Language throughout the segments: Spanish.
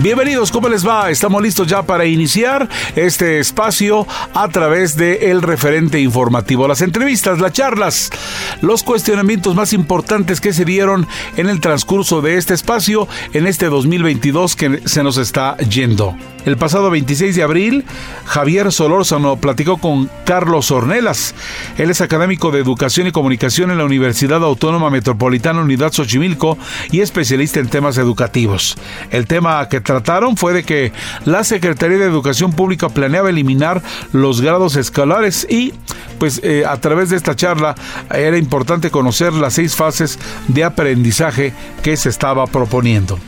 Bienvenidos, ¿cómo les va? Estamos listos ya para iniciar este espacio a través de el referente informativo, las entrevistas, las charlas, los cuestionamientos más importantes que se dieron en el transcurso de este espacio en este 2022 que se nos está yendo. El pasado 26 de abril, Javier Solórzano platicó con Carlos Ornelas. Él es académico de Educación y Comunicación en la Universidad Autónoma Metropolitana Unidad Xochimilco y especialista en temas educativos. El tema que trataron fue de que la Secretaría de Educación Pública planeaba eliminar los grados escolares y pues eh, a través de esta charla era importante conocer las seis fases de aprendizaje que se estaba proponiendo.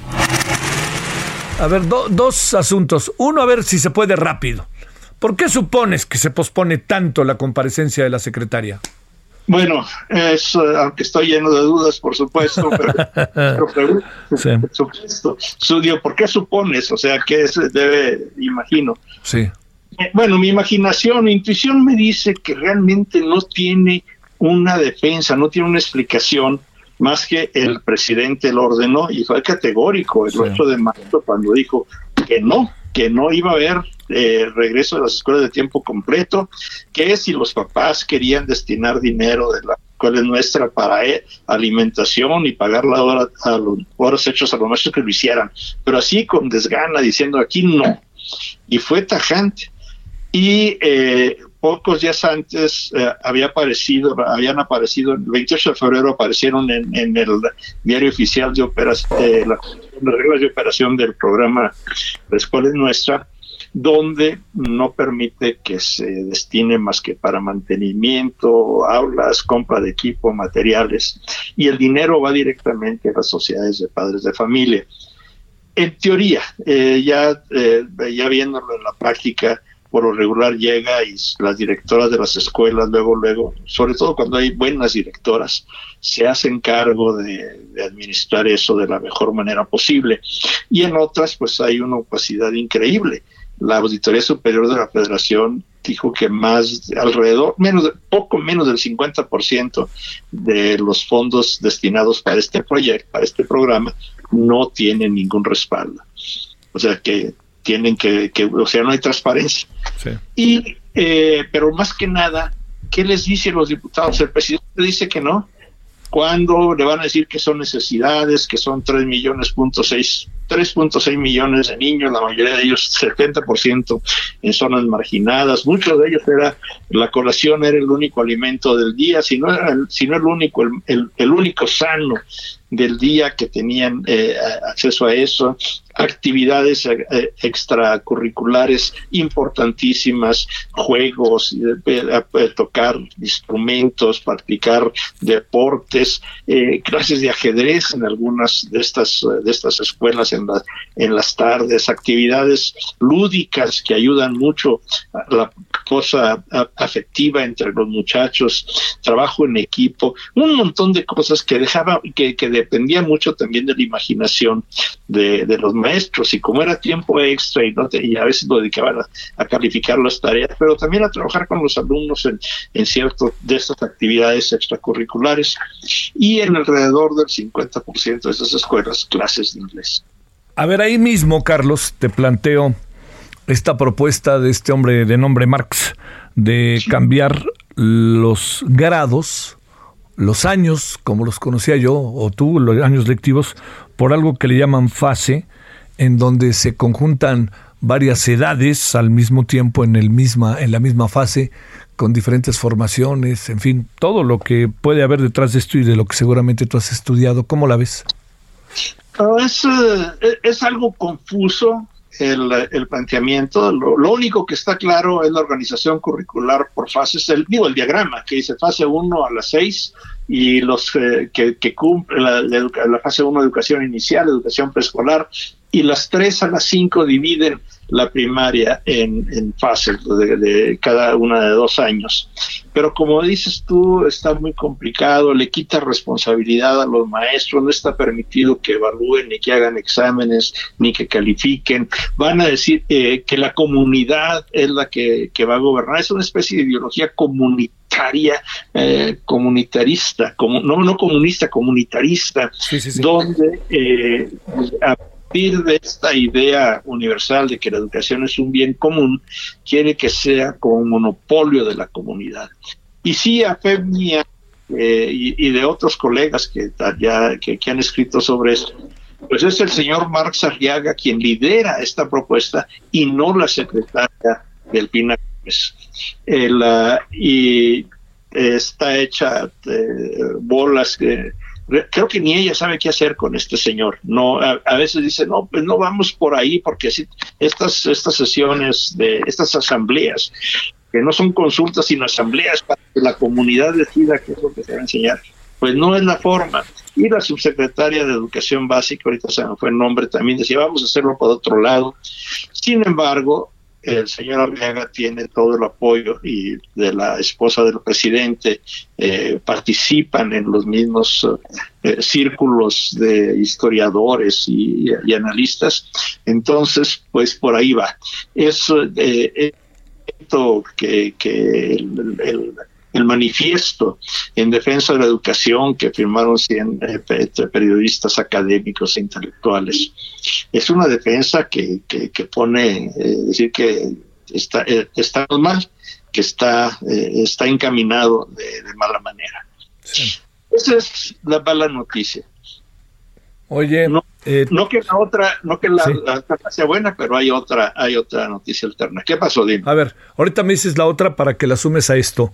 A ver, dos asuntos. Uno, a ver si se puede rápido. ¿Por qué supones que se pospone tanto la comparecencia de la secretaria? Bueno, es, eh, aunque estoy lleno de dudas, por supuesto, pero, por supuesto. ¿por qué supones? O sea, ¿qué se debe, imagino? Sí. Eh, bueno, mi imaginación, mi intuición me dice que realmente no tiene una defensa, no tiene una explicación más que el presidente lo ordenó y fue categórico el 8 de marzo cuando dijo que no, que no iba a haber eh, regreso de las escuelas de tiempo completo, que si los papás querían destinar dinero de la escuela nuestra para eh, alimentación y pagar la hora a los horas hechos a los maestros que lo hicieran, pero así con desgana diciendo aquí no. Y fue tajante. Y eh, pocos días antes eh, había aparecido, habían aparecido, el 28 de febrero aparecieron en, el diario oficial de operación, eh, las reglas de operación del programa La Escuela es Nuestra, donde no permite que se destine más que para mantenimiento, aulas, compra de equipo, materiales, y el dinero va directamente a las sociedades de padres de familia. En teoría, eh, ya, ya viéndolo en la práctica, por lo regular llega y las directoras de las escuelas, luego, luego, sobre todo cuando hay buenas directoras, se hacen cargo de, administrar eso de la mejor manera posible. Y en otras, pues hay una opacidad increíble. La Auditoría Superior de la Federación dijo que más alrededor, menos poco menos del 50% de los fondos destinados para este proyecto, para este programa, no tienen ningún respaldo. O sea que tienen que, que o sea, no hay transparencia. Y, eh, pero más que nada, ¿qué les dicen los diputados? El presidente dice que no. cuando le van a decir que son necesidades, que son 3 millones, punto 6, 3.6 millones de niños, la mayoría de ellos 70% en zonas marginadas, muchos de ellos era, la colación era el único alimento del día, si no, era el, si no el único, el, el único sano del día que tenían eh, acceso a eso, actividades eh, eh, extracurriculares importantísimas, juegos, tocar instrumentos, practicar deportes, clases de ajedrez en algunas de estas de estas escuelas en las en las tardes, actividades lúdicas que ayudan mucho a la cosa afectiva entre los muchachos, trabajo en equipo, un montón de cosas que dejaba que, que dependía mucho también de la imaginación de, los maestros y como era tiempo extra y, no y a veces lo dedicaban a, calificar las tareas, pero también a trabajar con los alumnos en, en cierto de estas actividades extracurriculares y en alrededor del 50% de esas escuelas clases de inglés. A ver, ahí mismo, Carlos, te planteo esta propuesta de este hombre de nombre Marx de cambiar los grados los años, como los conocía yo, o tú, los años lectivos, por algo que le llaman fase, en donde se conjuntan varias edades al mismo tiempo en, el misma, en la misma fase, con diferentes formaciones, en fin, todo lo que puede haber detrás de esto y de lo que seguramente tú has estudiado. ¿Cómo la ves? Es, eh, es algo confuso el, planteamiento. Lo, único que está claro es la organización curricular por fases, el, digo, el diagrama que dice fase 1 a las 6 y los eh, que, que cumplen la, la, fase 1 educación inicial, educación preescolar, y las 3 a las 5 dividen la primaria en, en fases de, cada una de dos años. Pero como dices tú, está muy complicado, le quita responsabilidad a los maestros, no está permitido que evalúen, ni que hagan exámenes, ni que califiquen. Van a decir eh, que la comunidad es la que, va a gobernar. Es una especie de ideología comunitaria, eh, comunitarista, como, no, no comunista, comunitarista, donde eh, partir de esta idea universal de que la educación es un bien común, quiere que sea como un monopolio de la comunidad. Y sí, a fe eh, y, de otros colegas que, ya, que, han escrito sobre esto, pues es el señor Marx Arriaga quien lidera esta propuesta y no la secretaria del PINA. y está hecha eh, bolas que creo que ni ella sabe qué hacer con este señor. No, a, veces dice, no, pues no vamos por ahí porque si, estas, estas sesiones de estas asambleas, que no son consultas sino asambleas para que la comunidad decida qué es lo que se va a enseñar, pues no es la forma. Y la subsecretaria de Educación Básica, ahorita se me fue el nombre, también decía, vamos a hacerlo por otro lado. Sin embargo, el señor Arriaga tiene todo el apoyo y de la esposa del presidente eh, participan en los mismos eh, círculos de historiadores y, analistas. Entonces, pues por ahí va. Es eh, que, que el, el manifiesto en defensa de la educación que firmaron 100 eh, periodistas académicos e intelectuales. Es una defensa que, que, pone, eh, decir que está, eh, está mal, que está, está encaminado de, mala manera. Esa es la mala noticia. Oye, no, no que la otra, no que la, sea buena, pero hay otra, hay otra noticia alterna. ¿Qué pasó, Dime? A ver, ahorita me dices la otra para que la sumes a esto.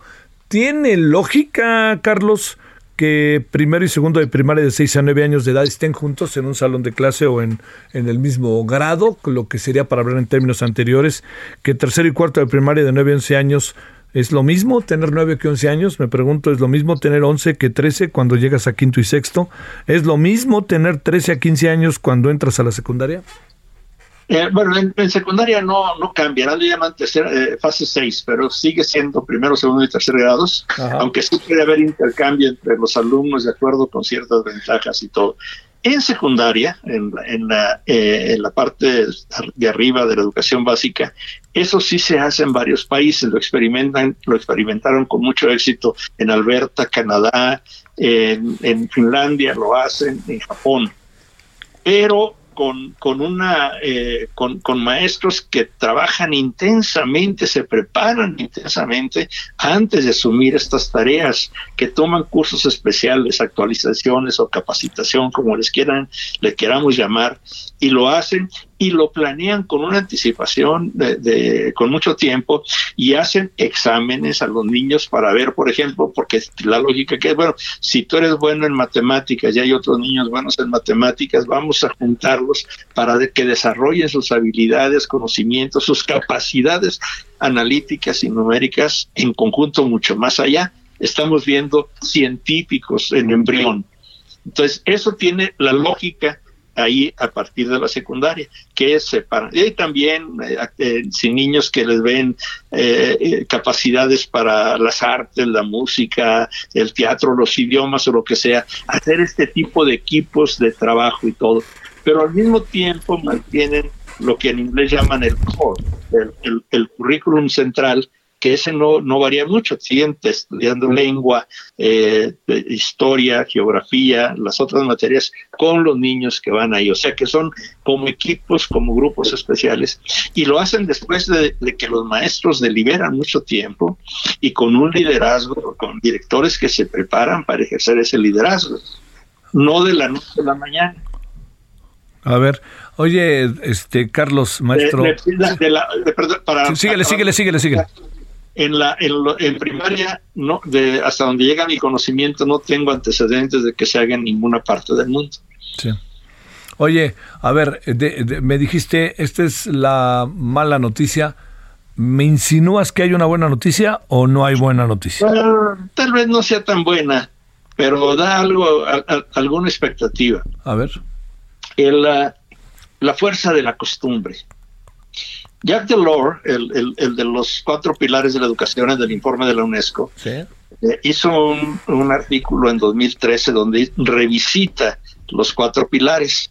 ¿Tiene lógica, Carlos, que primero y segundo de primaria de 6 a 9 años de edad estén juntos en un salón de clase o en, en el mismo grado, lo que sería para hablar en términos anteriores, que tercero y cuarto de primaria de 9 a 11 años ¿Es lo mismo tener 9 que 11 años? Me pregunto, ¿es lo mismo tener 11 que 13 cuando llegas a quinto y sexto? ¿Es lo mismo tener 13 a 15 años cuando entras a la secundaria? Eh, bueno, en, secundaria no, no cambia, le llaman eh, fase 6, pero sigue siendo primero, segundo y tercer grados, aunque sí puede haber intercambio entre los alumnos de acuerdo con ciertas ventajas y todo. En secundaria, en, en, la, eh, en la parte de arriba de la educación básica, eso sí se hace en varios países, lo experimentan, lo experimentaron con mucho éxito en Alberta, Canadá, en, en Finlandia lo hacen, en Japón. Pero con, con, una, eh, con, con, maestros que trabajan intensamente, se preparan intensamente antes de asumir estas tareas, que toman cursos especiales, actualizaciones o capacitación, como les quieran, le queramos llamar, y lo hacen y lo planean con una anticipación de, con mucho tiempo y hacen exámenes a los niños para ver, por ejemplo, porque la lógica que es, bueno, si tú eres bueno en matemáticas y hay otros niños buenos en matemáticas, vamos a juntarlos para que desarrollen sus habilidades, conocimientos, sus capacidades analíticas y numéricas en conjunto mucho más allá. Estamos viendo científicos en embrión. Entonces, eso tiene la lógica ahí a partir de la secundaria, que separan. Y también eh, eh, sin niños que les ven eh, capacidades para las artes, la música, el teatro, los idiomas o lo que sea, hacer este tipo de equipos de trabajo y todo. Pero al mismo tiempo mantienen lo que en inglés llaman el core, el currículum central, que ese no, no varía mucho, siguen estudiando lengua, eh, historia, geografía, las otras materias con los niños que van ahí, o sea que son como equipos, como grupos especiales, y lo hacen después de, que los maestros deliberan mucho tiempo y con un liderazgo, con directores que se preparan para ejercer ese liderazgo, no de la noche a la mañana. A ver, oye, este Carlos, maestro. síguele, síguele, síguele, síguele. En la en, primaria no de hasta donde llega mi conocimiento no tengo antecedentes de que se haga en ninguna parte del mundo. Sí. Oye, a ver, me dijiste, esta es la mala noticia. ¿Me insinúas que hay una buena noticia o no hay buena noticia? tal vez no sea tan buena, pero da algo, alguna expectativa. A ver el, la fuerza de la costumbre. Jacques Delors, el, el, de los cuatro pilares de la educación del informe de la UNESCO, eh, hizo un, un, artículo en 2013 donde revisita los cuatro pilares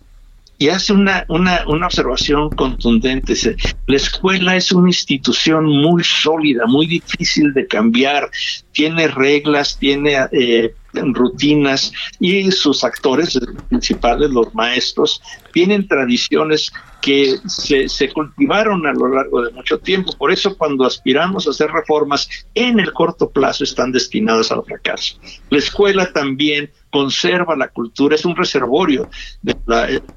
y hace una, una, una observación contundente. Dice, la escuela es una institución muy sólida, muy difícil de cambiar, tiene reglas, tiene eh, rutinas y sus actores principales, los maestros, tienen tradiciones que se, cultivaron a lo largo de mucho tiempo. Por eso cuando aspiramos a hacer reformas en el corto plazo están destinadas al fracaso. La escuela también conserva la cultura, es un reservorio, de,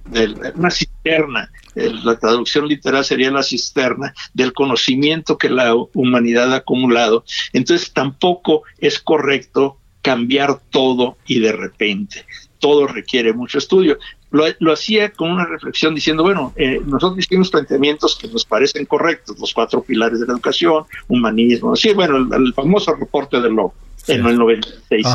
de una cisterna. La traducción literal sería la cisterna del conocimiento que la humanidad ha acumulado. Entonces tampoco es correcto cambiar todo y de repente. Todo requiere mucho estudio. Lo, hacía con una reflexión diciendo, bueno, eh, nosotros hicimos planteamientos que nos parecen correctos, los cuatro pilares de la educación, humanismo, sí, bueno, el, famoso reporte de Locke en el 96.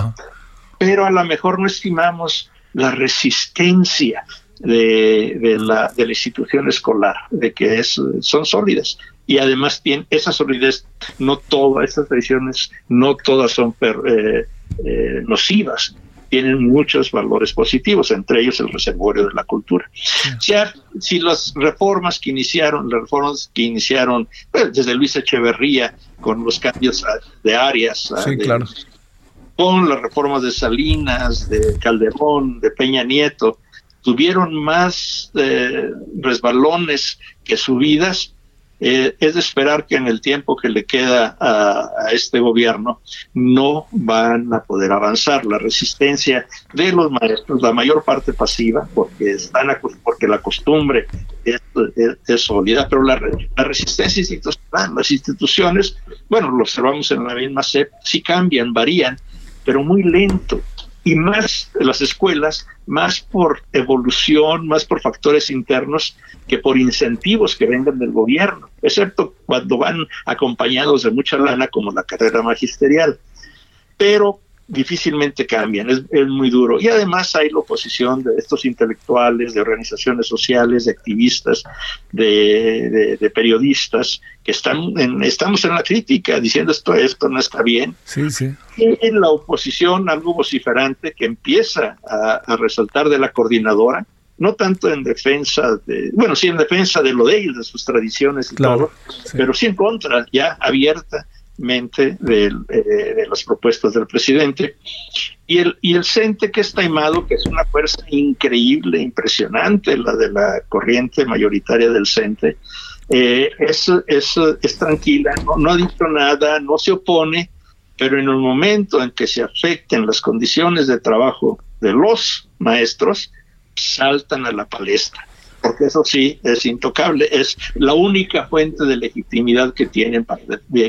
Pero a lo mejor no estimamos la resistencia de, de, la, de la institución escolar, de que es, son sólidas y además tiene esa solidez, no todas esas tradiciones, no todas son eh, eh, nocivas, tienen muchos valores positivos, entre ellos el reservorio de la cultura. si las reformas que iniciaron, las reformas que iniciaron pues, desde Luis Echeverría con los cambios de áreas, con las reformas de Salinas, de Calderón, de Peña Nieto, tuvieron más eh, resbalones que subidas, eh, es de esperar que en el tiempo que le queda a, este gobierno no van a poder avanzar. La resistencia de los maestros, la mayor parte pasiva, porque están porque la costumbre es, sólida, pero la, resistencia institucional, las instituciones, bueno, lo observamos en la misma SEP, sí cambian, varían, pero muy lento y más las escuelas, más por evolución, más por factores internos que por incentivos que vengan del gobierno, excepto cuando van acompañados de mucha lana como la carrera magisterial. Pero difícilmente cambian, es, muy duro. Y además hay la oposición de estos intelectuales, de organizaciones sociales, de activistas, de, periodistas, que están en, estamos en la crítica diciendo esto, esto no está bien. Sí, sí. Y la oposición, algo vociferante que empieza a, resaltar de la coordinadora, no tanto en defensa de, bueno, sí en defensa de lo de ellos, de sus tradiciones y todo, pero sí en contra, ya abierta mente eh, de, las propuestas del presidente. Y el, y el CENTE que es taimado, que es una fuerza increíble, impresionante, la de la corriente mayoritaria del CENTE, eh, es, es, tranquila, no, no ha dicho nada, no se opone, pero en el momento en que se afecten las condiciones de trabajo de los maestros, saltan a la palestra porque eso sí es intocable, es la única fuente de legitimidad que tienen para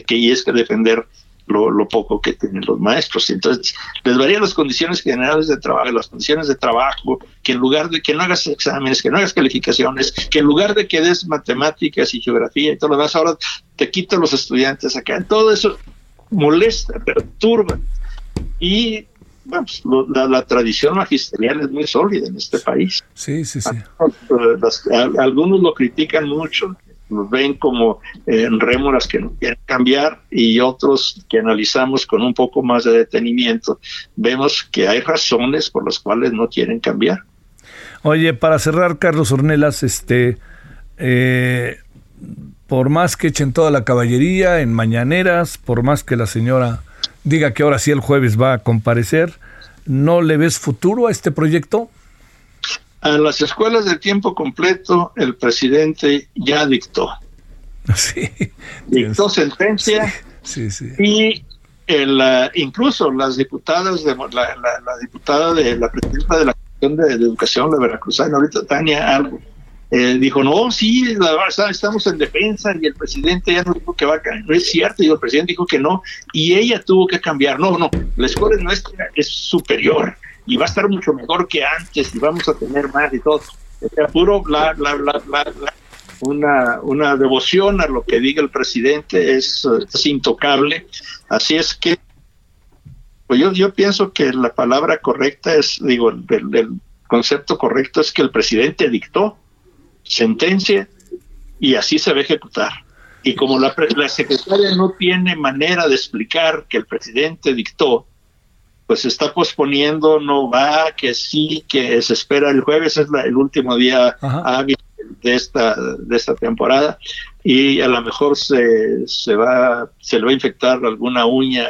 que y es que defender lo, poco que tienen los maestros. Entonces, les varían las condiciones generales de trabajo, las condiciones de trabajo, que en lugar de que no hagas exámenes, que no hagas calificaciones, que en lugar de que des matemáticas y geografía y todo lo demás, ahora te quito los estudiantes acá. Todo eso molesta, perturba. Y bueno, pues, la, tradición magisterial es muy sólida en este país. Sí, sí, sí. algunos lo critican mucho, nos ven como eh, rémoras que no quieren cambiar y otros que analizamos con un poco más de detenimiento, vemos que hay razones por las cuales no quieren cambiar. Oye, para cerrar, Carlos Ornelas, este, eh, por más que echen toda la caballería en mañaneras, por más que la señora diga que ahora sí el jueves va a comparecer. ¿No le ves futuro a este proyecto? A las escuelas de tiempo completo el presidente ya dictó. Sí. Dictó sentencia sí, sí, y el, incluso las diputadas de la, diputada de la presidenta de la de, Educación, la Veracruzana, ahorita Tania algo, eh, dijo, no, sí, estamos en defensa y el presidente ya no dijo que va a cambiar. No es cierto, y el presidente dijo que no, y ella tuvo que cambiar. No, no, la escuela nuestra es superior y va a estar mucho mejor que antes y vamos a tener más y todo. Puro bla, bla, bla, bla, bla. Una, una devoción a lo que diga el presidente es, intocable. Así es que pues yo, yo pienso que la palabra correcta es, digo, el concepto correcto es que el presidente dictó sentencia y así se va a ejecutar. Y como la, la secretaria no tiene manera de explicar que el presidente dictó, pues está posponiendo, no va, que sí, que se espera el jueves, es el último día hábil de esta, de esta temporada, y a lo mejor se, se va, se le va a infectar alguna uña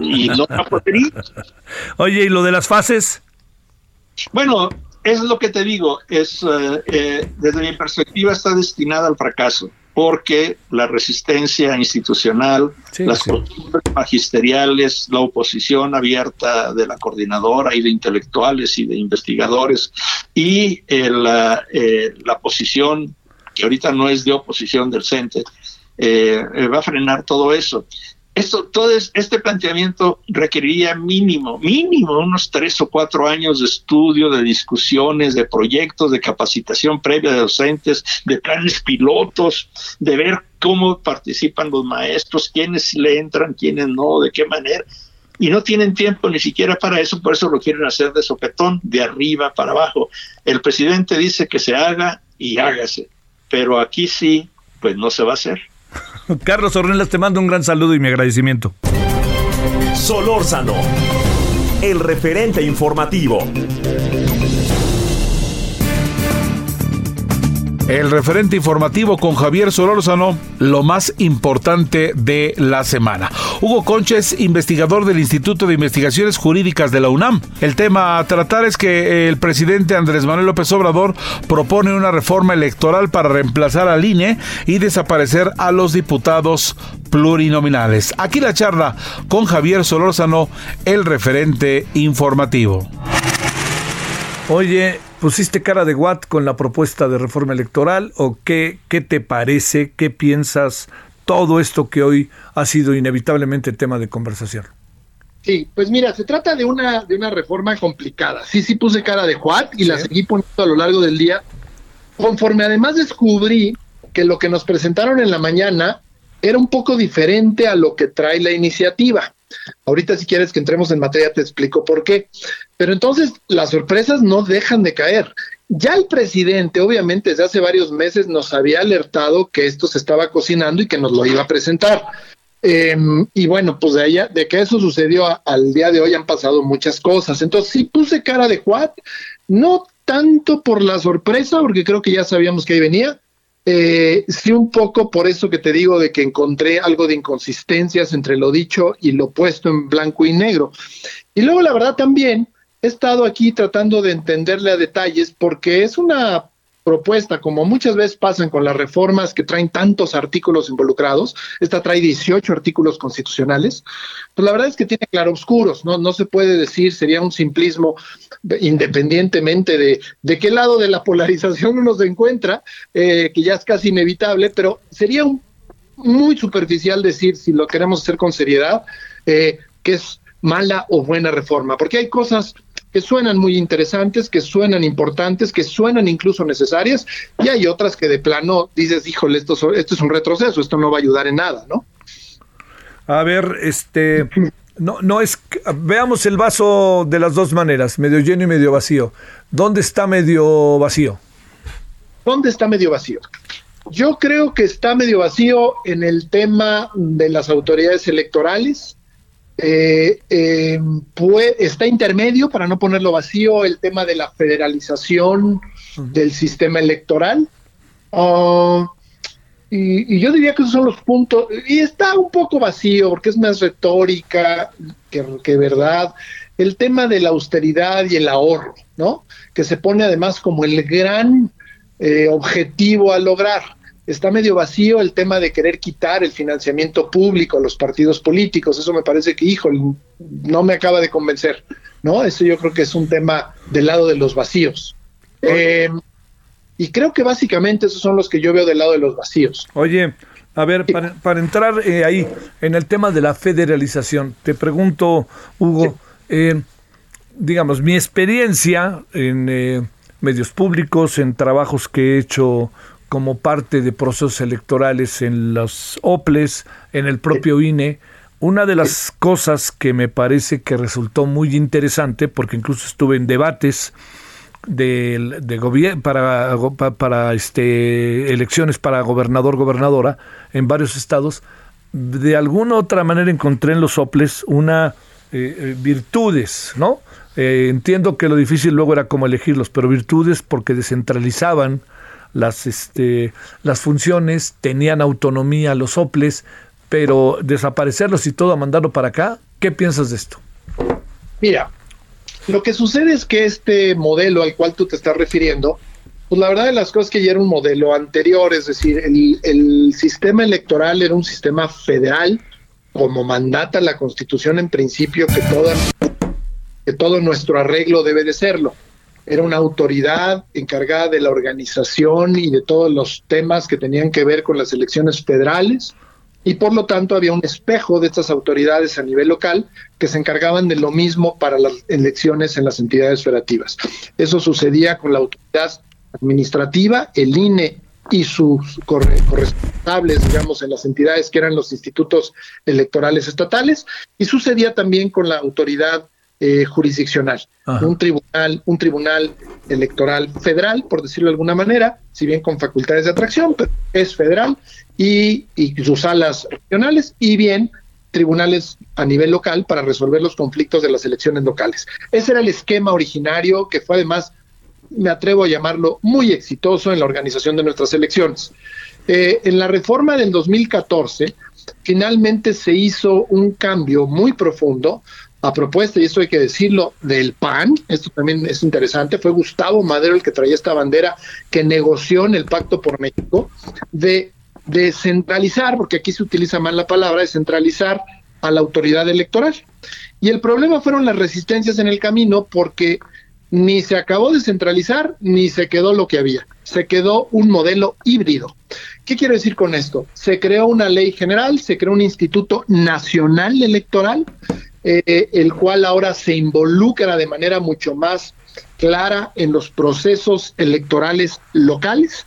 y, no va a poder ir. Oye, ¿y lo de las fases? Bueno, es lo que te digo, es eh, eh, desde mi perspectiva está destinada al fracaso porque la resistencia institucional, las costumbres magisteriales, la oposición abierta de la coordinadora y de intelectuales y de investigadores y la, eh, la posición que ahorita no es de oposición del CENTE, va a frenar todo eso. Esto, todo este planteamiento requeriría mínimo, mínimo unos tres o cuatro años de estudio, de discusiones, de proyectos, de capacitación previa de docentes, de planes pilotos, de ver cómo participan los maestros, quiénes le entran, quiénes no, de qué manera. Y no tienen tiempo ni siquiera para eso, por eso lo quieren hacer de sopetón, de arriba para abajo. El presidente dice que se haga y hágase, pero aquí sí, pues no se va a hacer. Carlos Ornelas, te mando un gran saludo y mi agradecimiento. Solórzano, el referente informativo. El referente informativo con Javier Solórzano, lo más importante de la semana. Hugo Conches, investigador del Instituto de Investigaciones Jurídicas de la UNAM. El tema a tratar es que el presidente Andrés Manuel López Obrador propone una reforma electoral para reemplazar al INE y desaparecer a los diputados plurinominales. Aquí la charla con Javier Solórzano, el referente informativo. Oye, ¿pusiste cara de Watt con la propuesta de reforma electoral o qué, qué te parece, qué piensas todo esto que hoy ha sido inevitablemente tema de conversación? Sí, pues mira, se trata de una, de una reforma complicada. Sí, sí puse cara de Watt y la seguí poniendo a lo largo del día. Conforme además descubrí que lo que nos presentaron en la mañana era un poco diferente a lo que trae la iniciativa. Ahorita si quieres que entremos en materia te explico por qué. Pero entonces las sorpresas no dejan de caer. Ya el presidente, obviamente, desde hace varios meses nos había alertado que esto se estaba cocinando y que nos lo iba a presentar. Em, y bueno, pues de, allá, de que eso sucedió al día de hoy han pasado muchas cosas. Entonces sí puse cara de Juan, no tanto por la sorpresa, porque creo que ya sabíamos que ahí venía, eh, sí, un poco por eso que te digo de que encontré algo de inconsistencias entre lo dicho y lo puesto en blanco y negro. Y luego, la verdad, también he estado aquí tratando de entenderle a detalles porque es una propuesta, como muchas veces pasan con las reformas que traen tantos artículos involucrados, esta trae 18 artículos constitucionales, pues la verdad es que tiene claroscuros, ¿no? No se puede decir, sería un simplismo independientemente de, de qué lado de la polarización uno se encuentra, eh, que ya es casi inevitable, pero sería muy superficial decir, si lo queremos hacer con seriedad, eh, que es mala o buena reforma, porque hay cosas que suenan muy interesantes, que suenan importantes, que suenan incluso necesarias, y hay otras que de plano dices, híjole, esto, esto es un retroceso, esto no va a ayudar en nada, ¿no? A ver, este, no, no es, veamos el vaso de las dos maneras, medio lleno y medio vacío. ¿Dónde está medio vacío? ¿Dónde está medio vacío? Yo creo que está medio vacío en el tema de las autoridades electorales, eh, eh, está intermedio, para no ponerlo vacío, el tema de la federalización del sistema electoral. Ah, y, yo diría que esos son los puntos. Y está un poco vacío, porque es más retórica que, que verdad. El tema de la austeridad y el ahorro, ¿no? Que se pone además como el gran eh, objetivo a lograr. Está medio vacío el tema de querer quitar el financiamiento público a los partidos políticos. Eso me parece que, hijo, no me acaba de convencer, ¿no? Eso yo creo que es un tema del lado de los vacíos. Eh, y creo que básicamente esos son los que yo veo del lado de los vacíos. Oye, a ver, para, entrar eh, ahí en el tema de la federalización, te pregunto, Hugo, eh, digamos, mi experiencia en medios públicos, en trabajos que he hecho como parte de procesos electorales en los OPLES, en el propio INE. Una de las cosas que me parece que resultó muy interesante, porque incluso estuve en debates de, de gobierno para, para este, elecciones para gobernador, gobernadora en varios estados, de alguna otra manera encontré en los OPLES una eh, eh, virtudes, ¿no? Eh, entiendo que lo difícil luego era cómo elegirlos, pero virtudes porque descentralizaban las, este, las funciones, tenían autonomía los OPLES, pero desaparecerlos y todo mandarlo para acá, ¿qué piensas de esto? Mira, lo que sucede es que este modelo al cual tú te estás refiriendo, pues la verdad de las cosas que ya era un modelo anterior, es decir, el, el sistema electoral era un sistema federal, como mandata la Constitución en principio, que, toda, que todo nuestro arreglo debe de serlo era una autoridad encargada de la organización y de todos los temas que tenían que ver con las elecciones federales y por lo tanto había un espejo de estas autoridades a nivel local que se encargaban de lo mismo para las elecciones en las entidades federativas. Eso sucedía con la autoridad administrativa, el INE y sus corresponsables, digamos, en las entidades que eran los institutos electorales estatales, y sucedía también con la autoridad eh, jurisdiccional, un tribunal, un tribunal electoral federal, por decirlo de alguna manera, si bien con facultades de atracción, pero es federal y, y sus salas regionales, y bien tribunales a nivel local para resolver los conflictos de las elecciones locales. Ese era el esquema originario que fue además, me atrevo a llamarlo, muy exitoso en la organización de nuestras elecciones. Eh, en la reforma del 2014, finalmente se hizo un cambio muy profundo a propuesta, y esto hay que decirlo, del PAN, esto también es interesante, fue Gustavo Madero el que traía esta bandera que negoció en el Pacto por México, de descentralizar, porque aquí se utiliza mal la palabra, descentralizar a la autoridad electoral. Y el problema fueron las resistencias en el camino porque ni se acabó de centralizar ni se quedó lo que había. Se quedó un modelo híbrido. ¿Qué quiero decir con esto? Se creó una ley general, se creó un instituto nacional electoral eh, el cual ahora se involucra de manera mucho más clara en los procesos electorales locales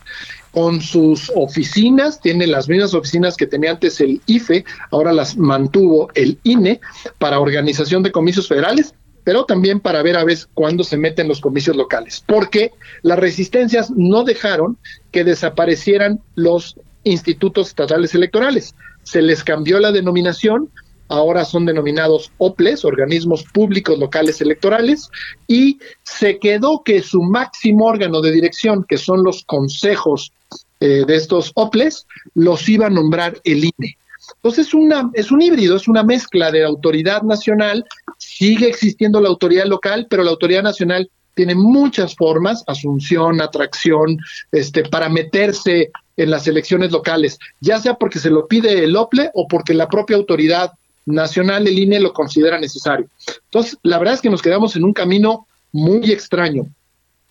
con sus oficinas, tiene las mismas oficinas que tenía antes el IFE, ahora las mantuvo el INE para organización de comicios federales, pero también para ver a ver cuándo se meten los comicios locales, porque las resistencias no dejaron que desaparecieran los institutos estatales electorales. Se les cambió la denominación, ahora son denominados OPLES, organismos públicos locales electorales, y se quedó que su máximo órgano de dirección, que son los consejos eh, de estos OPLES, los iba a nombrar el INE. Entonces es, una, es un híbrido, es una mezcla de autoridad nacional, sigue existiendo la autoridad local, pero la autoridad nacional tiene muchas formas, asunción, atracción, este, para meterse en las elecciones locales, ya sea porque se lo pide el OPLE o porque la propia autoridad nacional, el INE lo considera necesario. Entonces, la verdad es que nos quedamos en un camino muy extraño.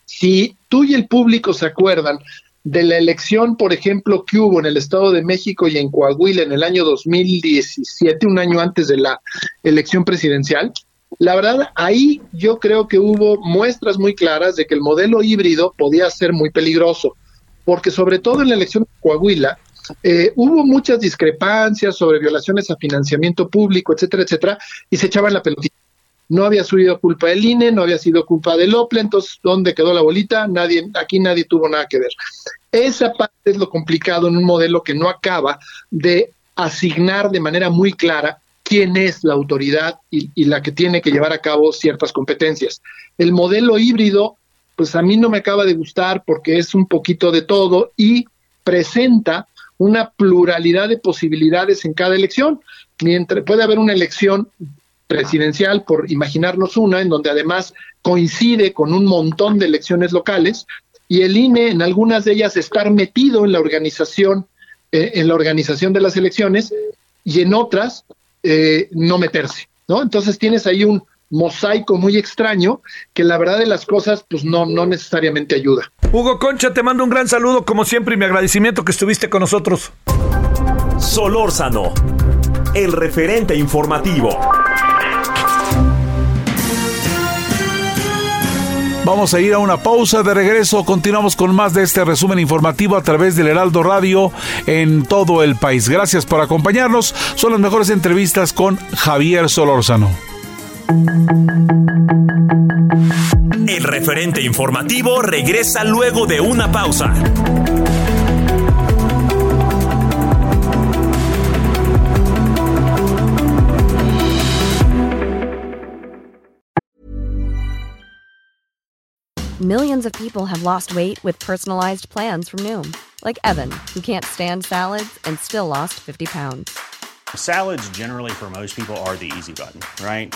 Si tú y el público se acuerdan de la elección, por ejemplo, que hubo en el Estado de México y en Coahuila en el año 2017, un año antes de la elección presidencial, la verdad, ahí yo creo que hubo muestras muy claras de que el modelo híbrido podía ser muy peligroso, porque sobre todo en la elección de Coahuila, eh, hubo muchas discrepancias sobre violaciones a financiamiento público, etcétera, etcétera, y se echaban la pelotita. No había sido culpa del INE, no había sido culpa del OPLE, entonces, ¿dónde quedó la bolita? Nadie, aquí nadie tuvo nada que ver. Esa parte es lo complicado en un modelo que no acaba de asignar de manera muy clara quién es la autoridad y, y, la que tiene que llevar a cabo ciertas competencias. El modelo híbrido, pues a mí no me acaba de gustar porque es un poquito de todo y presenta una pluralidad de posibilidades en cada elección. Mientras puede haber una elección presidencial, por imaginarnos una, en donde además coincide con un montón de elecciones locales, y el INE en algunas de ellas estar metido en la organización, eh, en la organización de las elecciones y en otras eh, no meterse, ¿no? Entonces tienes ahí un mosaico muy extraño que la verdad de las cosas pues no, no necesariamente ayuda. Hugo Concha, te mando un gran saludo como siempre y mi agradecimiento que estuviste con nosotros. Solórzano, el referente informativo. Vamos a ir a una pausa de regreso. Continuamos con más de este resumen informativo a través del Heraldo Radio en todo el país. Gracias por acompañarnos. Son las mejores entrevistas con Javier Solórzano. El referente informativo regresa luego de una pausa. Millions of people have lost weight with personalized plans from Noom, like Evan, who can't stand salads and still lost 50 pounds. Salads, generally, for most people, are the easy button, right?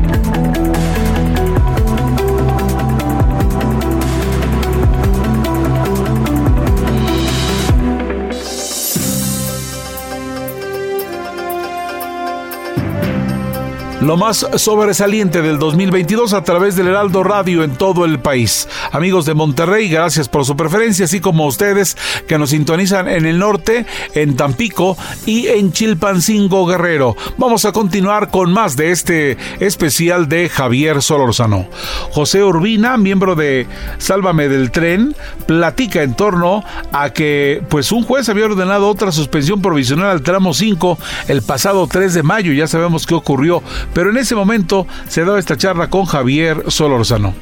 Lo más sobresaliente del 2022 a través del Heraldo Radio en todo el país. Amigos de Monterrey, gracias por su preferencia, así como ustedes que nos sintonizan en el norte, en Tampico y en Chilpancingo Guerrero. Vamos a continuar con más de este especial de Javier Solórzano. José Urbina, miembro de Sálvame del Tren, platica en torno a que pues un juez había ordenado otra suspensión provisional al tramo 5 el pasado 3 de mayo. Ya sabemos qué ocurrió pero en ese momento se da esta charla con Javier Solórzano.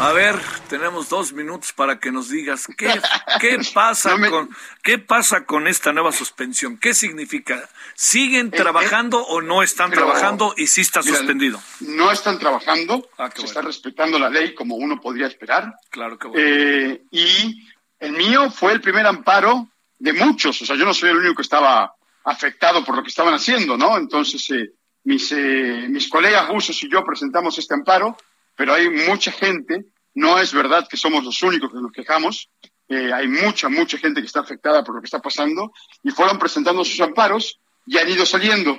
A ver, tenemos dos minutos para que nos digas qué, qué pasa con qué pasa con esta nueva suspensión. ¿Qué significa? ¿Siguen trabajando o no están trabajando y sí está suspendido? No están trabajando, se está respetando la ley como uno podría esperar. Claro que bueno. Eh, y el mío fue el primer amparo de muchos. O sea, yo no soy el único que estaba afectado por lo que estaban haciendo, ¿no? Entonces, eh, mis, eh, mis colegas rusos y yo presentamos este amparo, pero hay mucha gente, no es verdad que somos los únicos que nos quejamos, eh, hay mucha, mucha gente que está afectada por lo que está pasando y fueron presentando sus amparos y han ido saliendo.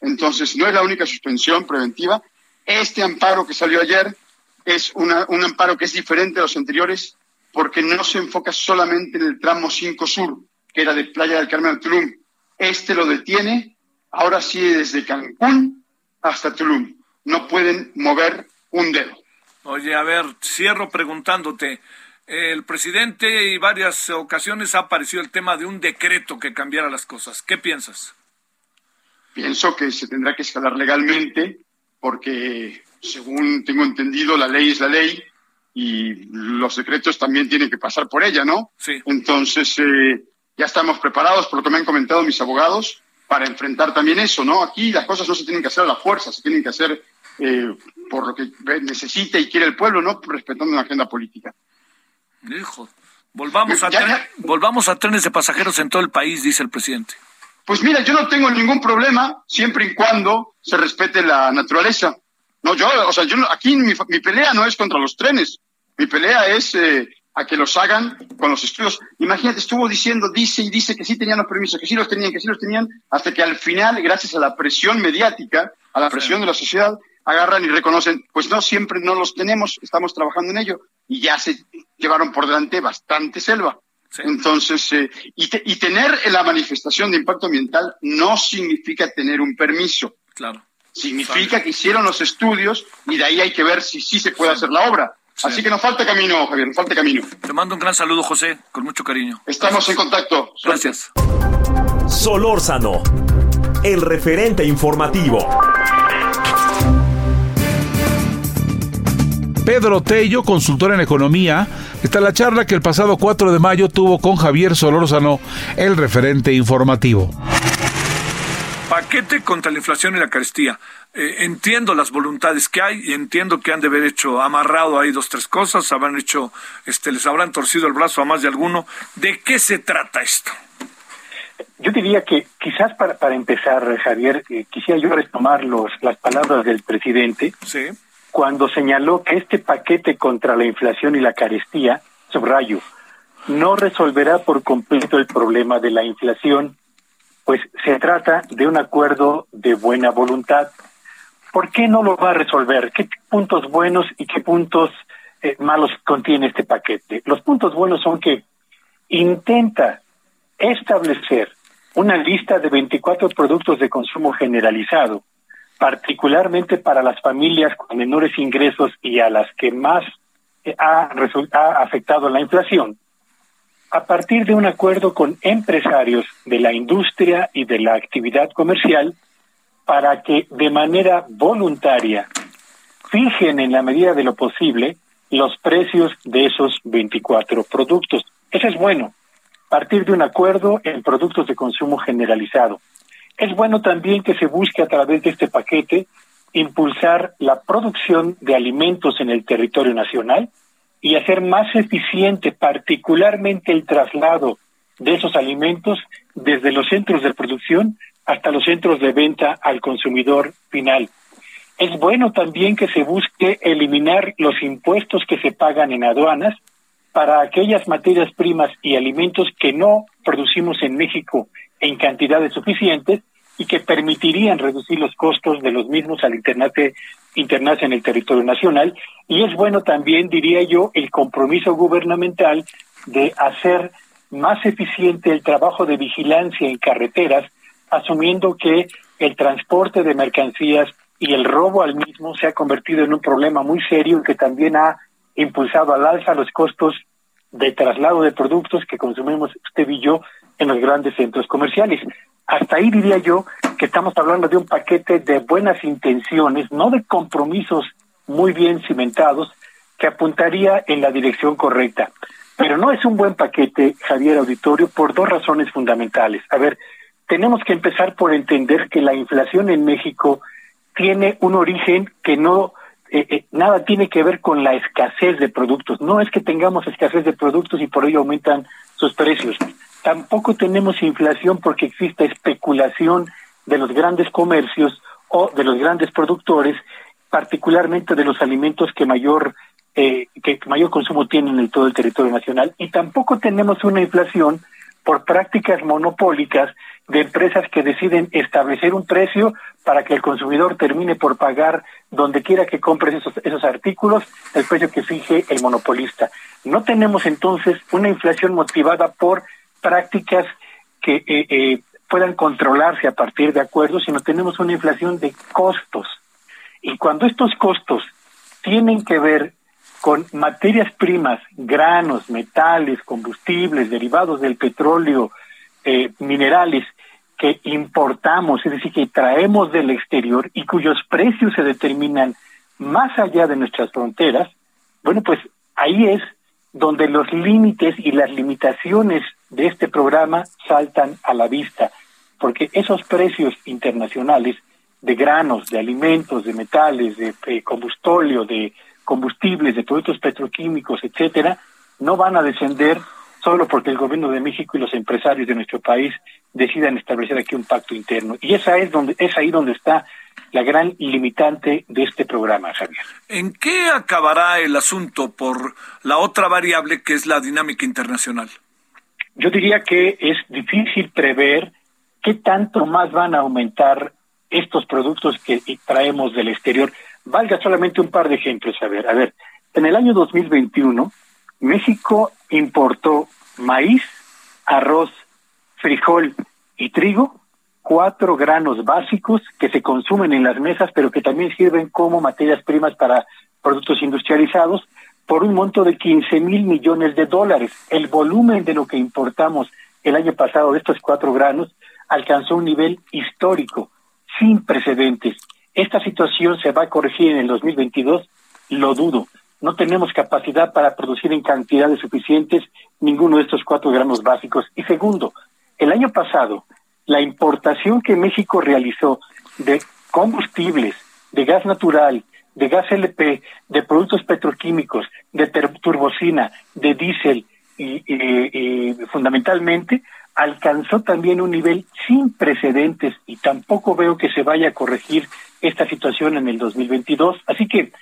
Entonces, no es la única suspensión preventiva. Este amparo que salió ayer es una, un amparo que es diferente a los anteriores porque no se enfoca solamente en el tramo 5 Sur, que era de Playa del Carmen al Tulum. Este lo detiene, ahora sí desde Cancún hasta Tulum. No pueden mover un dedo. Oye, a ver, cierro preguntándote. El presidente y varias ocasiones ha aparecido el tema de un decreto que cambiara las cosas. ¿Qué piensas? Pienso que se tendrá que escalar legalmente porque, según tengo entendido, la ley es la ley y los decretos también tienen que pasar por ella, ¿no? Sí. Entonces, eh, ya estamos preparados, por lo que me han comentado mis abogados, para enfrentar también eso, ¿no? Aquí las cosas no se tienen que hacer a la fuerza, se tienen que hacer eh, por lo que necesita y quiere el pueblo, ¿no? Respetando una agenda política. Hijo, volvamos a, volvamos a trenes de pasajeros en todo el país, dice el presidente. Pues mira, yo no tengo ningún problema siempre y cuando se respete la naturaleza. No, yo, o sea, yo aquí mi, mi pelea no es contra los trenes, mi pelea es eh, a que los hagan con los estudios. Imagínate, estuvo diciendo, dice y dice que sí tenían los permisos, que sí los tenían, que sí los tenían, hasta que al final, gracias a la presión mediática, a la presión de la sociedad, agarran y reconocen, pues no, siempre no los tenemos, estamos trabajando en ello, y ya se llevaron por delante bastante selva. Sí. Entonces, eh, y, te, y, tener la manifestación de impacto ambiental no significa tener un permiso. Claro. Significa que hicieron los estudios y de ahí hay que ver si sí se puede sí. hacer la obra. Sí. Así que nos falta camino, Javier, nos falta camino. Te mando un gran saludo, José, con mucho cariño. Estamos Gracias. en contacto. Gracias. Solórzano, el referente informativo. Pedro Tello, consultor en economía. Está la charla que el pasado 4 de mayo tuvo con Javier Solórzano, el referente informativo. Paquete contra la inflación y la carestía. Eh, entiendo las voluntades que hay y entiendo que han de haber hecho amarrado ahí dos tres cosas, habrán hecho, este, les habrán torcido el brazo a más de alguno. ¿De qué se trata esto? Yo diría que quizás para, para empezar, Javier, eh, quisiera yo retomar los, las palabras del presidente cuando señaló que este paquete contra la inflación y la carestía, subrayo, no resolverá por completo el problema de la inflación, pues se trata de un acuerdo de buena voluntad. ¿Por qué no lo va a resolver? ¿Qué puntos buenos y qué puntos eh, malos contiene este paquete? Los puntos buenos son que intenta establecer una lista de 24 productos de consumo generalizado, particularmente para las familias con menores ingresos y a las que más eh, ha, ha afectado la inflación, a partir de un acuerdo con empresarios de la industria y de la actividad comercial para que de manera voluntaria fijen en la medida de lo posible los precios de esos 24 productos. Eso es bueno partir de un acuerdo en productos de consumo generalizado. Es bueno también que se busque a través de este paquete impulsar la producción de alimentos en el territorio nacional y hacer más eficiente particularmente el traslado de esos alimentos desde los centros de producción hasta los centros de venta al consumidor final. Es bueno también que se busque eliminar los impuestos que se pagan en aduanas para aquellas materias primas y alimentos que no producimos en México en cantidades suficientes y que permitirían reducir los costos de los mismos al internarse en el territorio nacional. Y es bueno también, diría yo, el compromiso gubernamental de hacer más eficiente el trabajo de vigilancia en carreteras, asumiendo que el transporte de mercancías y el robo al mismo se ha convertido en un problema muy serio que también ha impulsado al alza los costos de traslado de productos que consumimos usted y yo en los grandes centros comerciales. Hasta ahí diría yo que estamos hablando de un paquete de buenas intenciones, no de compromisos muy bien cimentados, que apuntaría en la dirección correcta. Pero no es un buen paquete, Javier Auditorio, por dos razones fundamentales. A ver, tenemos que empezar por entender que la inflación en México tiene un origen que no eh, eh, nada tiene que ver con la escasez de productos. No es que tengamos escasez de productos y por ello aumentan sus precios. Tampoco tenemos inflación porque existe especulación de los grandes comercios o de los grandes productores, particularmente de los alimentos que mayor eh, que mayor consumo tienen en todo el territorio nacional. Y tampoco tenemos una inflación por prácticas monopólicas de empresas que deciden establecer un precio para que el consumidor termine por pagar donde quiera que compre esos, esos artículos el precio que fije el monopolista. No tenemos entonces una inflación motivada por prácticas que eh, eh, puedan controlarse a partir de acuerdos, sino tenemos una inflación de costos. Y cuando estos costos tienen que ver con materias primas, granos, metales, combustibles, derivados del petróleo, eh, minerales que importamos, es decir, que traemos del exterior y cuyos precios se determinan más allá de nuestras fronteras, bueno, pues ahí es donde los límites y las limitaciones de este programa saltan a la vista, porque esos precios internacionales de granos, de alimentos, de metales, de combustóleo, de combustibles, de productos petroquímicos, etcétera, no van a descender solo porque el gobierno de México y los empresarios de nuestro país decidan establecer aquí un pacto interno. Y esa es donde es ahí donde está la gran limitante de este programa, Javier. ¿En qué acabará el asunto por la otra variable que es la dinámica internacional? Yo diría que es difícil prever qué tanto más van a aumentar estos productos que traemos del exterior. Valga solamente un par de ejemplos, a ver, a ver, en el año 2021 México importó maíz, arroz, frijol y trigo, cuatro granos básicos que se consumen en las mesas, pero que también sirven como materias primas para productos industrializados, por un monto de 15 mil millones de dólares. El volumen de lo que importamos el año pasado de estos cuatro granos alcanzó un nivel histórico, sin precedentes. Esta situación se va a corregir en el 2022, lo dudo. no tenemos capacidad para producir en cantidades suficientes ninguno de estos cuatro gramos básicos. Y segundo, el año pasado, la importación que México realizó de combustibles, de gas natural, de gas LP, de productos petroquímicos, de turbocina, de diésel y, fundamentalmente alcanzó también un nivel sin precedentes y tampoco veo que se vaya a corregir esta situación en el 2022. Así que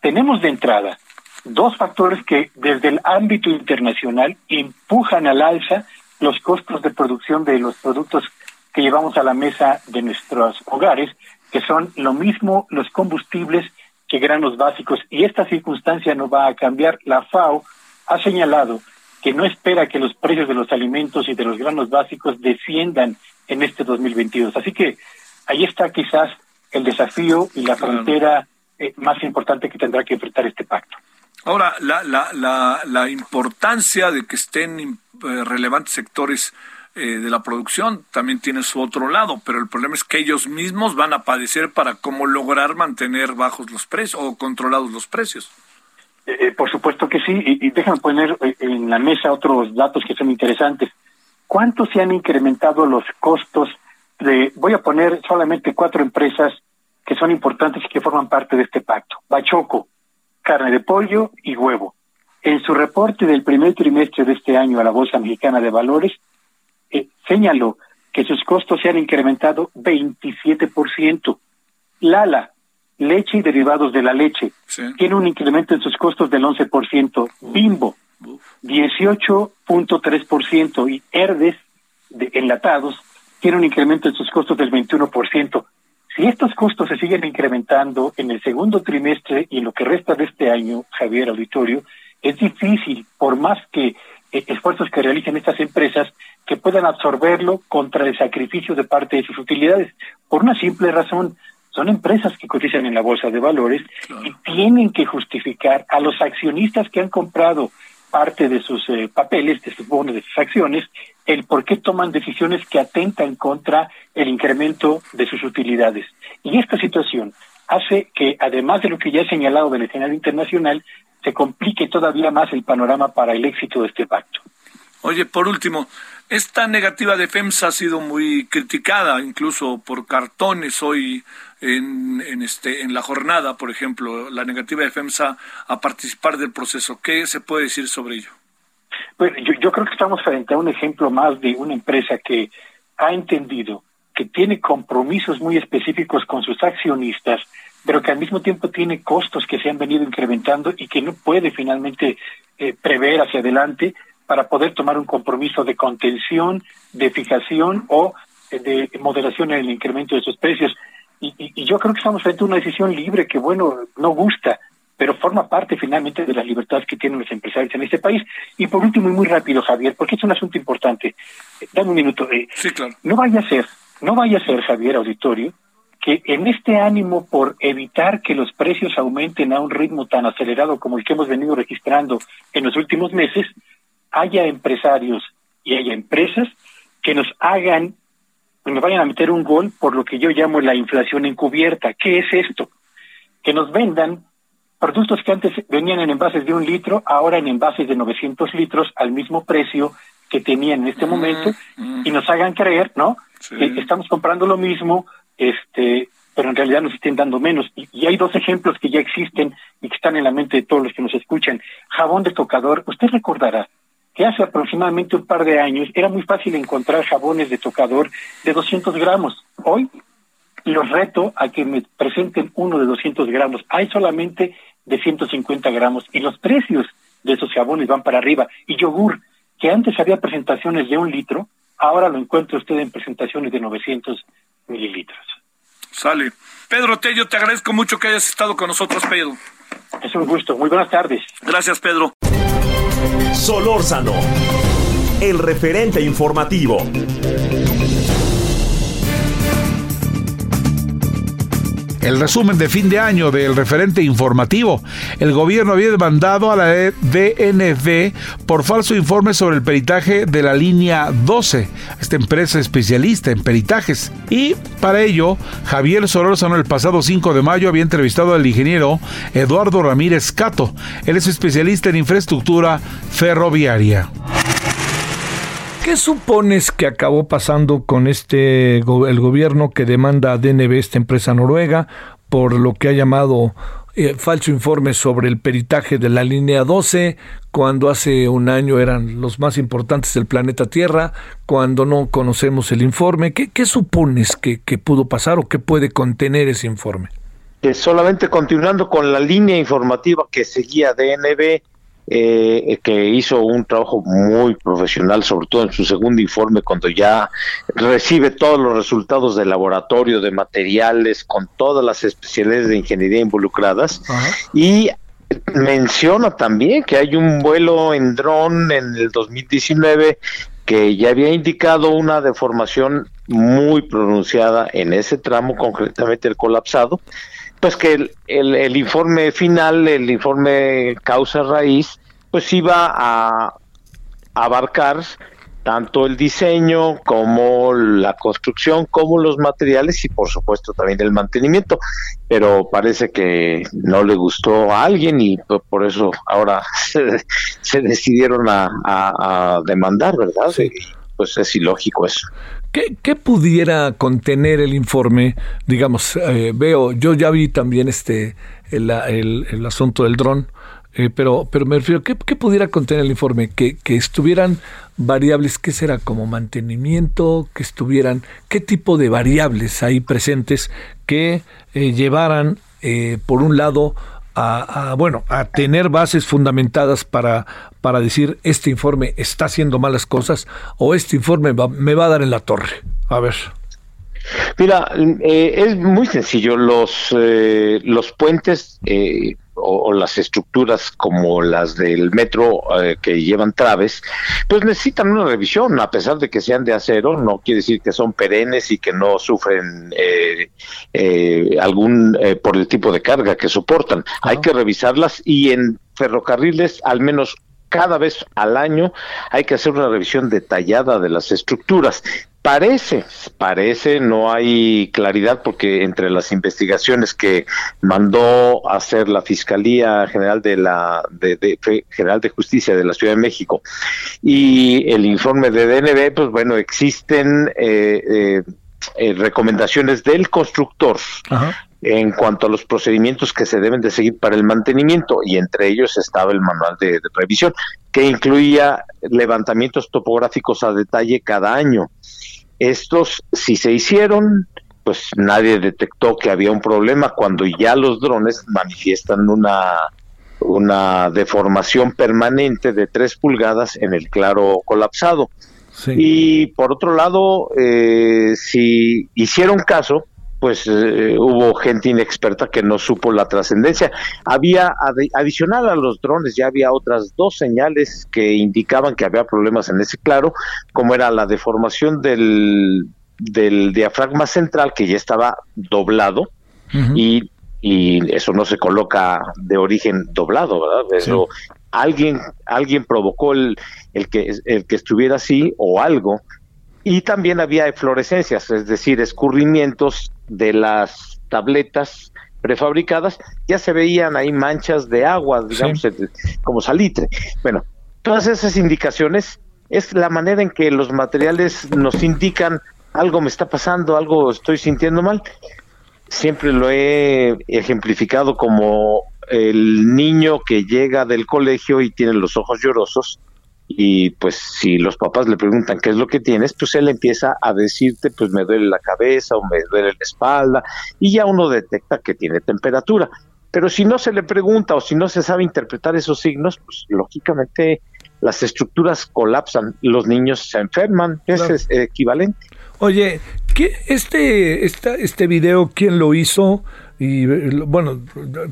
tenemos de entrada dos factores que desde el ámbito internacional empujan al alza los costos de producción de los productos que llevamos a la mesa de nuestros hogares, que son lo mismo los combustibles que granos básicos. Y esta circunstancia no va a cambiar. La FAO ha señalado que no espera que los precios de los alimentos y de los granos básicos desciendan en este 2022. Así que ahí está quizás el desafío y la frontera eh, más importante que tendrá que enfrentar este pacto. Ahora, la, la, la, la importancia de que estén eh, relevantes sectores eh, de la producción también tiene su otro lado, pero el problema es que ellos mismos van a padecer para cómo lograr mantener bajos los precios o controlados los precios. Eh, por supuesto que sí, y, y déjame poner en la mesa otros datos que son interesantes. ¿Cuánto se han incrementado los costos de, voy a poner solamente cuatro empresas que son importantes y que forman parte de este pacto? Bachoco, carne de pollo y huevo. En su reporte del primer trimestre de este año a la Bolsa Mexicana de Valores, eh, señaló que sus costos se han incrementado 27%. Lala, leche y derivados de la leche, tiene un incremento en sus costos del 11%. Bimbo, 18.3%. Y Herdes, de enlatados, tiene un incremento en sus costos del 21%. Si estos costos se siguen incrementando en el segundo trimestre y en lo que resta de este año, Javier Auditorio, es difícil, por más que esfuerzos que realicen estas empresas, que puedan absorberlo contra el sacrificio de parte de sus utilidades, por una simple razón. Son empresas que cotizan en la bolsa de valores y tienen que justificar a los accionistas que han comprado parte de sus eh, papeles, de sus bonos, de sus acciones, el por qué toman decisiones que atentan contra el incremento de sus utilidades. Y esta situación hace que, además de lo que ya he señalado del escenario internacional, se complique todavía más el panorama para el éxito de este pacto. Oye, por último, esta negativa de FEMSA ha sido muy criticada, incluso por cartones hoy en, en, este, en la jornada, por ejemplo, la negativa de FEMSA a participar del proceso. ¿Qué se puede decir sobre ello? Bueno, yo, yo creo que estamos frente a un ejemplo más de una empresa que ha entendido que tiene compromisos muy específicos con sus accionistas, pero que al mismo tiempo tiene costos que se han venido incrementando y que no puede finalmente eh, prever hacia adelante para poder tomar un compromiso de contención, de fijación o eh, de moderación en el incremento de sus precios. Y, y, yo creo que estamos frente a una decisión libre que, bueno, no gusta, pero forma parte finalmente de las libertades que tienen los empresarios en este país. Y por último, y muy rápido, Javier, porque es un asunto importante. Eh, dame un minuto. sí, claro. No vaya a ser, no vaya a ser, Javier Auditorio, que en este ánimo por evitar que los precios aumenten a un ritmo tan acelerado como el que hemos venido registrando en los últimos meses, haya empresarios y haya empresas que nos hagan, nos vayan a meter un gol por lo que yo llamo la inflación encubierta. ¿Qué es esto? Que nos vendan productos que antes venían en envases de un litro, ahora en envases de 900 litros al mismo precio que tenían en este momento y nos hagan creer, ¿no? Que estamos comprando lo mismo, este, pero en realidad nos estén dando menos. Y, y, hay dos ejemplos que ya existen y que están en la mente de todos los que nos escuchan. Jabón de tocador, usted recordará que hace aproximadamente un par de años era muy fácil encontrar jabones de tocador de 200 gramos. Hoy los reto a que me presenten uno de 200 gramos. Hay solamente de 150 gramos y los precios de esos jabones van para arriba. Y yogur, que antes había presentaciones de un litro, ahora lo encuentra usted en presentaciones de 900 mililitros. Sale. Pedro Tello, te agradezco mucho que hayas estado con nosotros, Pedro. Es un gusto. Muy buenas tardes. Gracias, Pedro. Solórzano, el referente informativo. El resumen de fin de año del referente informativo. El gobierno había demandado a la DNV por falso informe sobre el peritaje de la línea 12, esta empresa especialista en peritajes. Y para ello, Javier Solórzano el pasado 5 de mayo había entrevistado al ingeniero Eduardo Ramírez Cato. Él es especialista en infraestructura ferroviaria. ¿Qué supones que acabó pasando con este el gobierno que demanda a DNB, esta empresa noruega, por lo que ha llamado eh, falso informe sobre el peritaje de la línea 12, cuando hace un año eran los más importantes del planeta Tierra, cuando no conocemos el informe? ¿Qué, supones que, pudo pasar o qué puede contener ese informe? Que solamente continuando con la línea informativa que seguía DNB, eh, que hizo un trabajo muy profesional, sobre todo en su segundo informe, cuando ya recibe todos los resultados del laboratorio de materiales con todas las especialidades de ingeniería involucradas. Y menciona también que hay un vuelo en dron en el 2019 que ya había indicado una deformación muy pronunciada en ese tramo, concretamente el colapsado, pues que el, el, informe final, el informe causa raíz, pues iba a abarcar tanto el diseño como la construcción, como los materiales y por supuesto también el mantenimiento. Pero parece que no le gustó a alguien y por eso ahora se, decidieron a, demandar, ¿verdad? Pues es ilógico eso. ¿Qué, pudiera contener el informe? Digamos, eh, veo, yo ya vi también este el, asunto del dron, eh, pero, pero me refiero, ¿qué, ¿qué, pudiera contener el informe? Que, que estuvieran variables, ¿qué será? Como mantenimiento, que estuvieran, ¿qué tipo de variables hay presentes que eh, llevaran, por un lado, a, bueno, a tener bases fundamentadas para, para decir este informe está haciendo malas cosas o este informe me va a dar en la torre. A ver. Mira, eh, es muy sencillo. Los, eh, los puentes eh, o, las estructuras como las del metro eh, que llevan traves, pues necesitan una revisión, a pesar de que sean de acero, no quiere decir que son perennes y que no sufren eh, eh, algún por el tipo de carga que soportan. Hay que revisarlas y en ferrocarriles al menos cada vez al año hay que hacer una revisión detallada de las estructuras. Parece, parece, no hay claridad porque entre las investigaciones que mandó hacer la Fiscalía General de la de, General de Justicia de la Ciudad de México y el informe de DNB, pues bueno, existen eh, eh, eh, recomendaciones del constructor en cuanto a los procedimientos que se deben de seguir para el mantenimiento y entre ellos estaba el manual de, revisión que incluía levantamientos topográficos a detalle cada año. Estos, si se hicieron, pues nadie detectó que había un problema cuando ya los drones manifiestan una, una deformación permanente de 3 pulgadas en el claro colapsado. Y por otro lado, eh, si hicieron caso, pues eh, hubo gente inexperta que no supo la trascendencia. Había, adicional a los drones, ya había otras dos señales que indicaban que había problemas en ese claro, como era la deformación del, del diafragma central, que ya estaba doblado, y, y, eso no se coloca de origen doblado, ¿verdad? Pero alguien, alguien provocó el, el, que, el que estuviera así o algo y también había eflorescencias, es decir, escurrimientos de las tabletas prefabricadas, ya se veían ahí manchas de agua, digamos, como salitre. Bueno, todas esas indicaciones es la manera en que los materiales nos indican algo me está pasando, algo estoy sintiendo mal. Siempre lo he ejemplificado como el niño que llega del colegio y tiene los ojos llorosos y pues si los papás le preguntan qué es lo que tienes, pues él empieza a decirte pues me duele la cabeza o me duele la espalda y ya uno detecta que tiene temperatura. Pero si no se le pregunta o si no se sabe interpretar esos signos, pues lógicamente las estructuras colapsan, los niños se enferman, es equivalente. Oye, ¿qué, este, esta, este video, ¿quién lo hizo? Y bueno,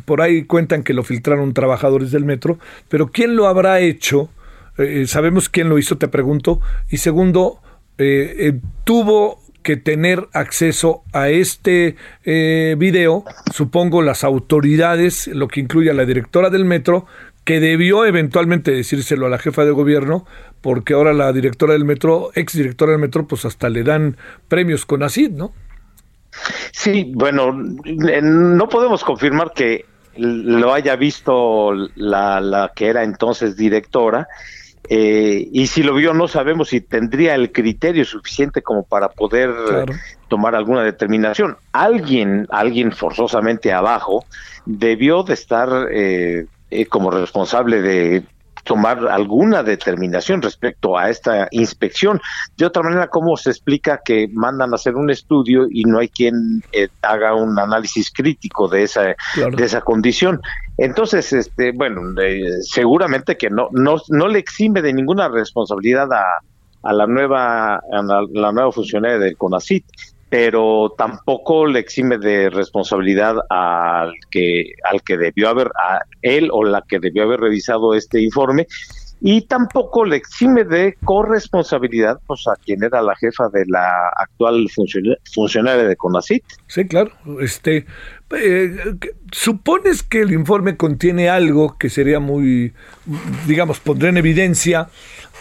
por ahí cuentan que lo filtraron trabajadores del metro, pero ¿quién lo habrá hecho? Eh, ¿Sabemos quién lo hizo, te pregunto? Y segundo, eh, eh, ¿tuvo que tener acceso a este eh, video, supongo las autoridades, lo que incluye a la directora del metro, que debió eventualmente decírselo a la jefa de gobierno, porque ahora la directora del metro, ex directora del metro, pues hasta le dan premios con ACID, ¿no? Sí, bueno, no podemos confirmar que lo haya visto la, la que era entonces directora, eh, y si lo vio no sabemos si tendría el criterio suficiente como para poder tomar alguna determinación. Alguien, alguien forzosamente abajo, debió de estar eh, eh, como responsable de tomar alguna determinación respecto a esta inspección. De otra manera, ¿cómo se explica que mandan a hacer un estudio y no hay quien eh, haga un análisis crítico de esa, de esa condición? Entonces, este, bueno, eh, seguramente que no, no, no le exime de ninguna responsabilidad a, a la nueva, a la, nueva funcionaria del CONACIT pero tampoco le exime de responsabilidad al que al que debió haber a él o la que debió haber revisado este informe y tampoco le exime de corresponsabilidad pues a quien era la jefa de la actual funcionaria de CONACIT. Sí, claro. Este, eh, supones que el informe contiene algo que sería muy, digamos, pondré en evidencia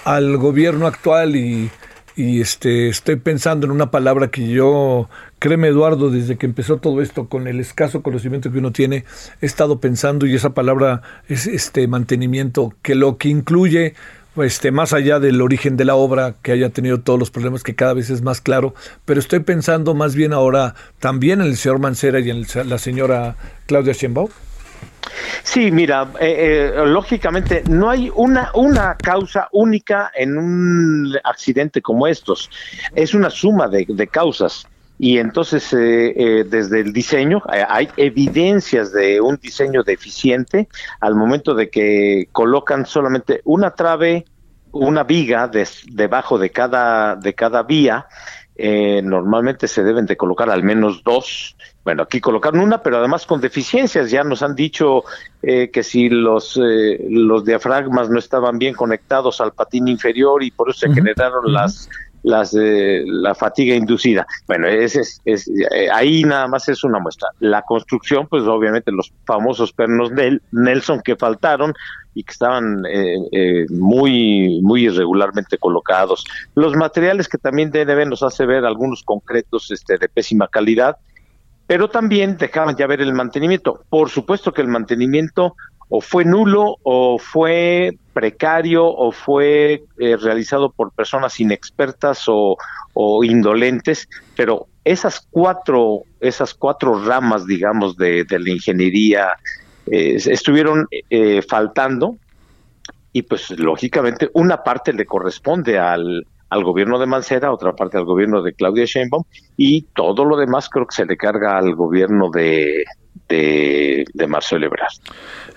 al gobierno actual y y este estoy pensando en una palabra que yo, créeme Eduardo, desde que empezó todo esto, con el escaso conocimiento que uno tiene, he estado pensando y esa palabra es este mantenimiento, que lo que incluye este, más allá del origen de la obra, que haya tenido todos los problemas, que cada vez es más claro, pero estoy pensando más bien ahora también en el señor Mancera y en la señora Claudia Sheinbaum. Sí, mira, eh, eh, lógicamente no hay una, una causa única en un accidente como estos. Es una suma de, causas. Y entonces, eh, desde el diseño, hay evidencias de un diseño deficiente al momento de que colocan solamente una trave, una viga debajo de cada, de cada vía. normalmente se deben de colocar al menos dos bueno, aquí colocaron una, pero además con deficiencias. Ya nos han dicho eh, que si los, eh, los diafragmas no estaban bien conectados al patín inferior y por eso se generaron las las eh, la fatiga inducida. Bueno, ese es, ahí nada más es una muestra. La construcción, pues obviamente los famosos pernos de Nelson que faltaron y que estaban muy muy irregularmente colocados. Los materiales que también deben nos hace ver algunos concretos este de pésima calidad pero también dejaban ya ver el mantenimiento. Por supuesto que el mantenimiento o fue nulo o fue precario o fue eh, realizado por personas inexpertas o, indolentes, pero esas cuatro, esas cuatro ramas, digamos, de, la ingeniería eh, estuvieron eh, faltando y pues lógicamente una parte le corresponde al, al gobierno de Mancera, otra parte al gobierno de Claudia Sheinbaum y todo lo demás creo que se le carga al gobierno de, de, Marcelo Ebrard.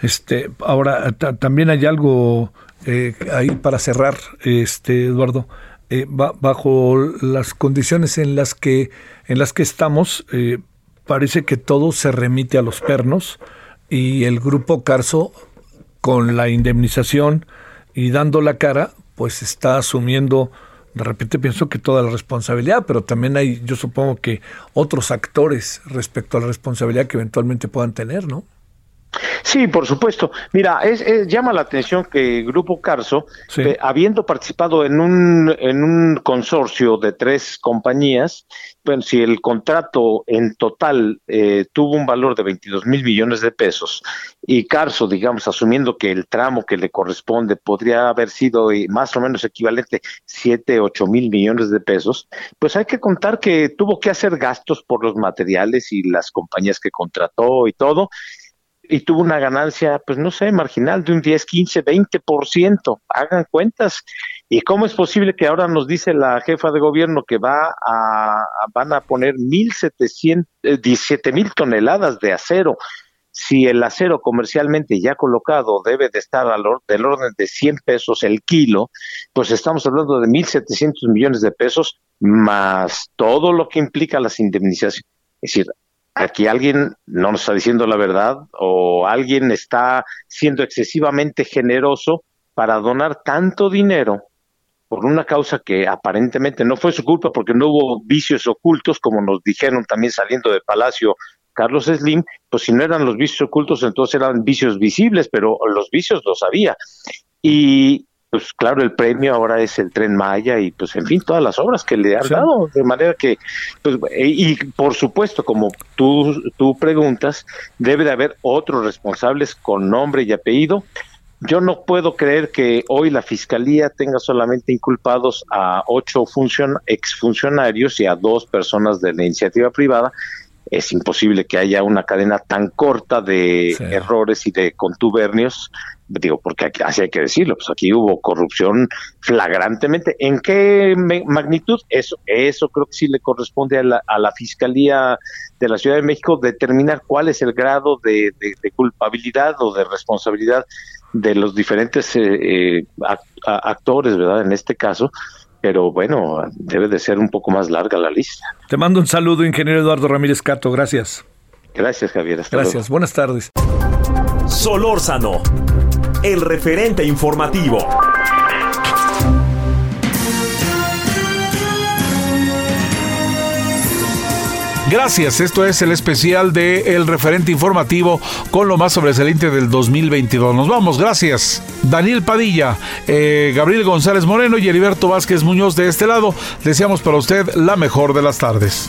Este, ahora también hay algo eh, ahí para cerrar, este Eduardo. Eh, bajo las condiciones en las que en las que estamos, eh, parece que todo se remite a los pernos y el grupo Carso con la indemnización y dando la cara, pues está asumiendo de repente pienso que toda la responsabilidad, pero también hay, yo supongo que otros actores respecto a la responsabilidad que eventualmente puedan tener, ¿no? Sí, por supuesto. Mira, es, llama la atención que Grupo Carso, eh, habiendo participado en un, en un consorcio de tres compañías, bueno, si el contrato en total eh, tuvo un valor de 22 mil millones de pesos y Carso, digamos, asumiendo que el tramo que le corresponde podría haber sido eh, más o menos equivalente 7, 8 mil millones de pesos, pues hay que contar que tuvo que hacer gastos por los materiales y las compañías que contrató y todo y tuvo una ganancia, pues no sé, marginal de un 10, 15, 20%. Hagan cuentas. ¿Y cómo es posible que ahora nos dice la jefa de gobierno que va a, van a poner 1.700, 17 mil toneladas de acero? Si el acero comercialmente ya colocado debe de estar al del orden de 100 pesos el kilo, pues estamos hablando de 1.700 millones de pesos más todo lo que implica las indemnizaciones. Es decir, aquí alguien no nos está diciendo la verdad o alguien está siendo excesivamente generoso para donar tanto dinero por una causa que aparentemente no fue su culpa porque no hubo vicios ocultos, como nos dijeron también saliendo de Palacio Carlos Slim, pues si no eran los vicios ocultos, entonces eran vicios visibles, pero los vicios los había. Y pues claro, el premio ahora es el Tren Maya y pues en fin, todas las obras que le han dado, de manera que, pues, y por supuesto, como tú, tú preguntas, debe de haber otros responsables con nombre y apellido. Yo no puedo creer que hoy la Fiscalía tenga solamente inculpados a ocho funcion exfuncionarios y a dos personas de la iniciativa privada, es imposible que haya una cadena tan corta de errores y de contubernios, digo, porque aquí, así hay que decirlo, pues aquí hubo corrupción flagrantemente. ¿En qué magnitud? Eso, eso creo que sí le corresponde a la, a la Fiscalía de la Ciudad de México determinar cuál es el grado de, culpabilidad o de responsabilidad de los diferentes eh, eh, actores, ¿verdad? En este caso, pero bueno, debe de ser un poco más larga la lista. Te mando un saludo, ingeniero Eduardo Ramírez Cato, gracias. Gracias, Javier. gracias, buenas tardes. Solórzano, el referente informativo. Gracias, esto es el especial de El Referente Informativo con lo más sobresaliente del 2022. Nos vamos, gracias. Daniel Padilla, eh, Gabriel González Moreno y Heriberto Vázquez Muñoz de este lado, deseamos para usted la mejor de las tardes.